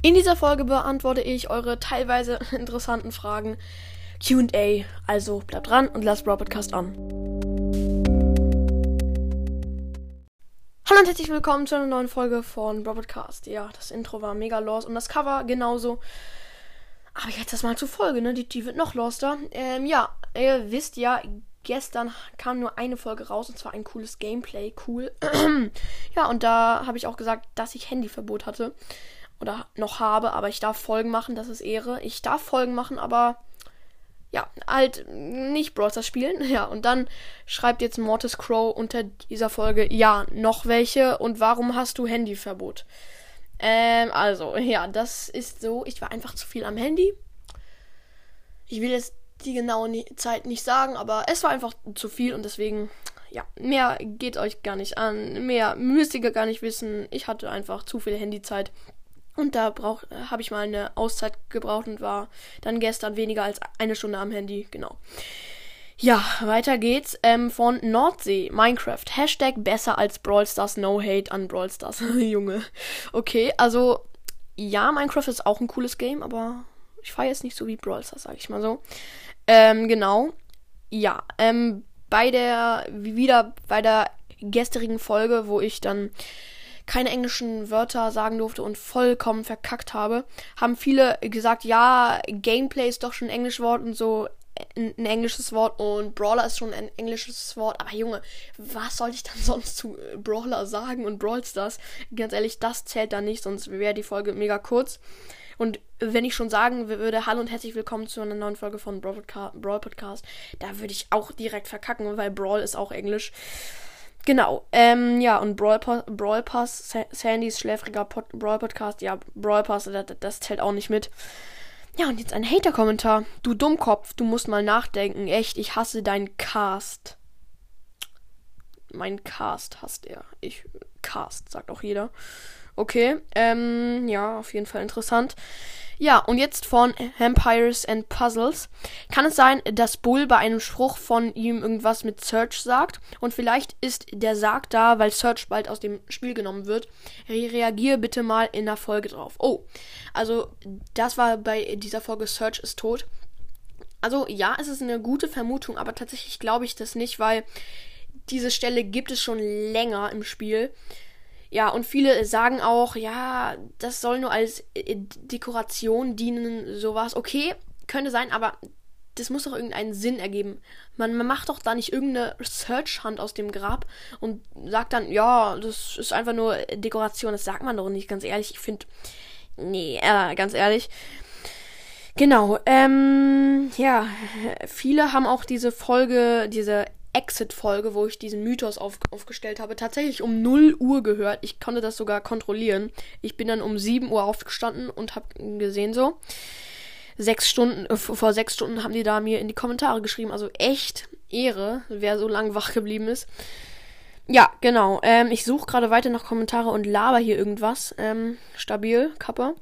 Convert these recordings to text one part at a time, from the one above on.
In dieser Folge beantworte ich eure teilweise interessanten Fragen. QA. Also bleibt dran und lasst Brawl an. Hallo und herzlich willkommen zu einer neuen Folge von Brawl. Ja, das Intro war mega los und das Cover genauso. Aber jetzt das mal zur Folge, ne? Die, die wird noch loster. Ähm, ja, ihr wisst ja, gestern kam nur eine Folge raus und zwar ein cooles Gameplay. Cool. ja, und da habe ich auch gesagt, dass ich Handyverbot hatte. Oder noch habe, aber ich darf Folgen machen, das ist Ehre. Ich darf Folgen machen, aber ja, halt nicht Browser spielen. Ja, und dann schreibt jetzt Mortis Crow unter dieser Folge, ja, noch welche und warum hast du Handyverbot? Ähm, also, ja, das ist so, ich war einfach zu viel am Handy. Ich will jetzt die genaue Zeit nicht sagen, aber es war einfach zu viel und deswegen, ja, mehr geht euch gar nicht an. Mehr müsst ihr gar nicht wissen. Ich hatte einfach zu viel Handyzeit. Und da habe ich mal eine Auszeit gebraucht und war dann gestern weniger als eine Stunde am Handy. Genau. Ja, weiter geht's. Ähm, von Nordsee, Minecraft. Hashtag besser als Brawl Stars. No hate an Brawl Stars. Junge. Okay, also ja, Minecraft ist auch ein cooles Game, aber ich fahre jetzt nicht so wie Brawl Stars, sag ich mal so. Ähm, genau. Ja, ähm, bei der, wieder bei der gestrigen Folge, wo ich dann keine englischen Wörter sagen durfte und vollkommen verkackt habe, haben viele gesagt, ja, Gameplay ist doch schon ein englisches Wort und so ein, englisches Wort und Brawler ist schon ein englisches Wort. Aber Junge, was soll ich dann sonst zu Brawler sagen und Brawl Stars? Ganz ehrlich, das zählt da nicht, sonst wäre die Folge mega kurz. Und wenn ich schon sagen würde, hallo und herzlich willkommen zu einer neuen Folge von Brawl, Brawl Podcast, da würde ich auch direkt verkacken, weil Brawl ist auch Englisch. Genau, ähm, ja, und Brawl, Pass, Brawl Pass Sandys schläfriger Pod, Brawl Podcast, ja, Brawl Pass, das, das zählt auch nicht mit. Ja, und jetzt ein Hater-Kommentar. Du Dummkopf, du musst mal nachdenken. Echt, ich hasse deinen Cast. Mein Cast hasst er. Ich, Cast, sagt auch jeder. Okay, ähm, ja, auf jeden Fall interessant. Ja, und jetzt von Vampires and Puzzles. Kann es sein, dass Bull bei einem Spruch von ihm irgendwas mit Search sagt? Und vielleicht ist der Sarg da, weil Search bald aus dem Spiel genommen wird. Re reagier bitte mal in der Folge drauf. Oh, also das war bei dieser Folge Search ist tot. Also ja, es ist eine gute Vermutung, aber tatsächlich glaube ich das nicht, weil diese Stelle gibt es schon länger im Spiel. Ja, und viele sagen auch, ja, das soll nur als Dekoration dienen, sowas. Okay, könnte sein, aber das muss doch irgendeinen Sinn ergeben. Man, man macht doch da nicht irgendeine Search-Hand aus dem Grab und sagt dann, ja, das ist einfach nur Dekoration. Das sagt man doch nicht, ganz ehrlich. Ich finde, nee, äh, ganz ehrlich. Genau, ähm, ja, viele haben auch diese Folge, diese Exit-Folge, wo ich diesen Mythos auf, aufgestellt habe, tatsächlich um 0 Uhr gehört. Ich konnte das sogar kontrollieren. Ich bin dann um 7 Uhr aufgestanden und habe gesehen so. Sechs Stunden, äh, vor sechs Stunden haben die da mir in die Kommentare geschrieben. Also echt Ehre, wer so lange wach geblieben ist. Ja, genau. Ähm, ich suche gerade weiter nach Kommentare und laber hier irgendwas. Ähm, stabil, Kappa.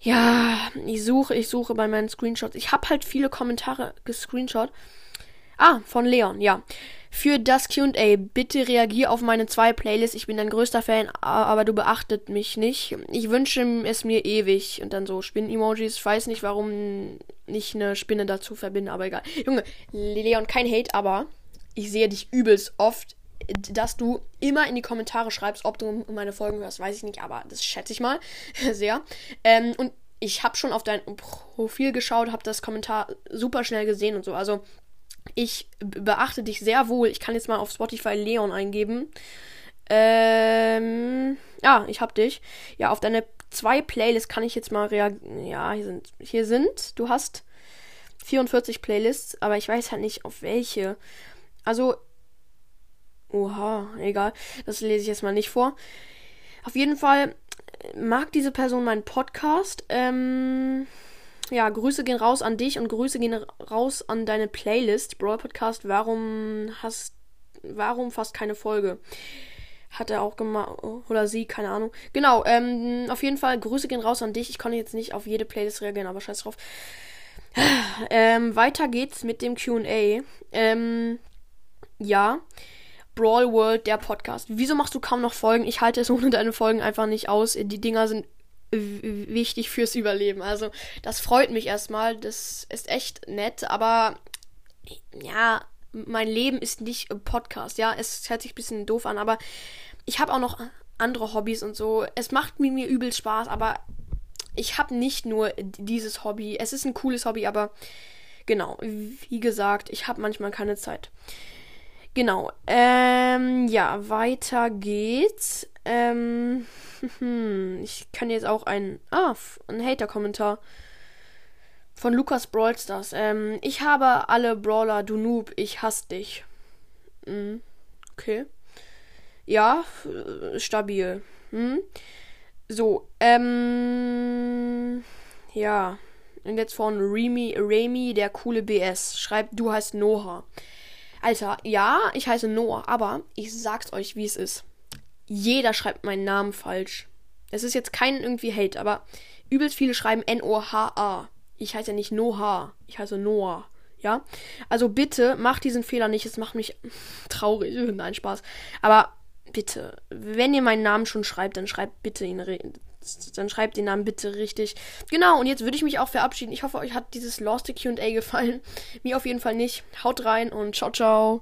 Ja, ich suche, ich suche bei meinen Screenshots. Ich habe halt viele Kommentare gescreenshot. Ah, von Leon, ja. Für das QA, bitte reagier auf meine zwei Playlists. Ich bin dein größter Fan, aber du beachtet mich nicht. Ich wünsche es mir ewig. Und dann so Spinnen-Emojis. Ich weiß nicht, warum nicht eine Spinne dazu verbinde, aber egal. Junge, Leon, kein Hate, aber ich sehe dich übelst oft, dass du immer in die Kommentare schreibst, ob du meine Folgen hörst, weiß ich nicht, aber das schätze ich mal sehr. Ähm, und ich habe schon auf dein Profil geschaut, habe das Kommentar super schnell gesehen und so. Also ich beachte dich sehr wohl. Ich kann jetzt mal auf Spotify Leon eingeben. Ähm, ja, ich hab dich. Ja, auf deine zwei Playlists kann ich jetzt mal reagieren. Ja, hier sind, hier sind, du hast 44 Playlists, aber ich weiß halt nicht auf welche. Also, oha, egal. Das lese ich jetzt mal nicht vor. Auf jeden Fall mag diese Person meinen Podcast. Ähm, ja, Grüße gehen raus an dich und Grüße gehen raus an deine Playlist. Brawl Podcast, warum hast, warum fast keine Folge? Hat er auch gemacht, oder sie, keine Ahnung. Genau, ähm, auf jeden Fall, Grüße gehen raus an dich. Ich konnte jetzt nicht auf jede Playlist reagieren, aber scheiß drauf. Ähm, weiter geht's mit dem QA. Ähm, ja. Brawl World, der Podcast. Wieso machst du kaum noch Folgen? Ich halte es ohne deine Folgen einfach nicht aus. Die Dinger sind wichtig fürs Überleben. Also, das freut mich erstmal. Das ist echt nett, aber ja, mein Leben ist nicht Podcast. Ja, es hört sich ein bisschen doof an, aber ich habe auch noch andere Hobbys und so. Es macht mir, mir übel Spaß, aber ich habe nicht nur dieses Hobby. Es ist ein cooles Hobby, aber genau, wie gesagt, ich habe manchmal keine Zeit. Genau. Ähm, ja, weiter geht's. Ähm, ich kann jetzt auch ein, ah, ein Hater-Kommentar von Lukas Brawlstars. Ähm, ich habe alle Brawler, du Noob, ich hasse dich. Mhm. Okay. Ja, äh, stabil. Hm? So, ähm, ja. Und jetzt von Remy, Remy, der coole BS. Schreibt, du heißt Noah. Alter, ja, ich heiße Noah, aber ich sag's euch, wie es ist. Jeder schreibt meinen Namen falsch. Es ist jetzt kein irgendwie Hate, aber übelst viele schreiben N-O-H-A. Ich heiße ja nicht Noah, ich heiße Noah. Ja? Also bitte macht diesen Fehler nicht, es macht mich traurig. Nein, Spaß. Aber bitte, wenn ihr meinen Namen schon schreibt, dann schreibt bitte ihn dann schreibt den Namen bitte richtig. Genau, und jetzt würde ich mich auch verabschieden. Ich hoffe, euch hat dieses Lost QA gefallen. Mir auf jeden Fall nicht. Haut rein und ciao, ciao.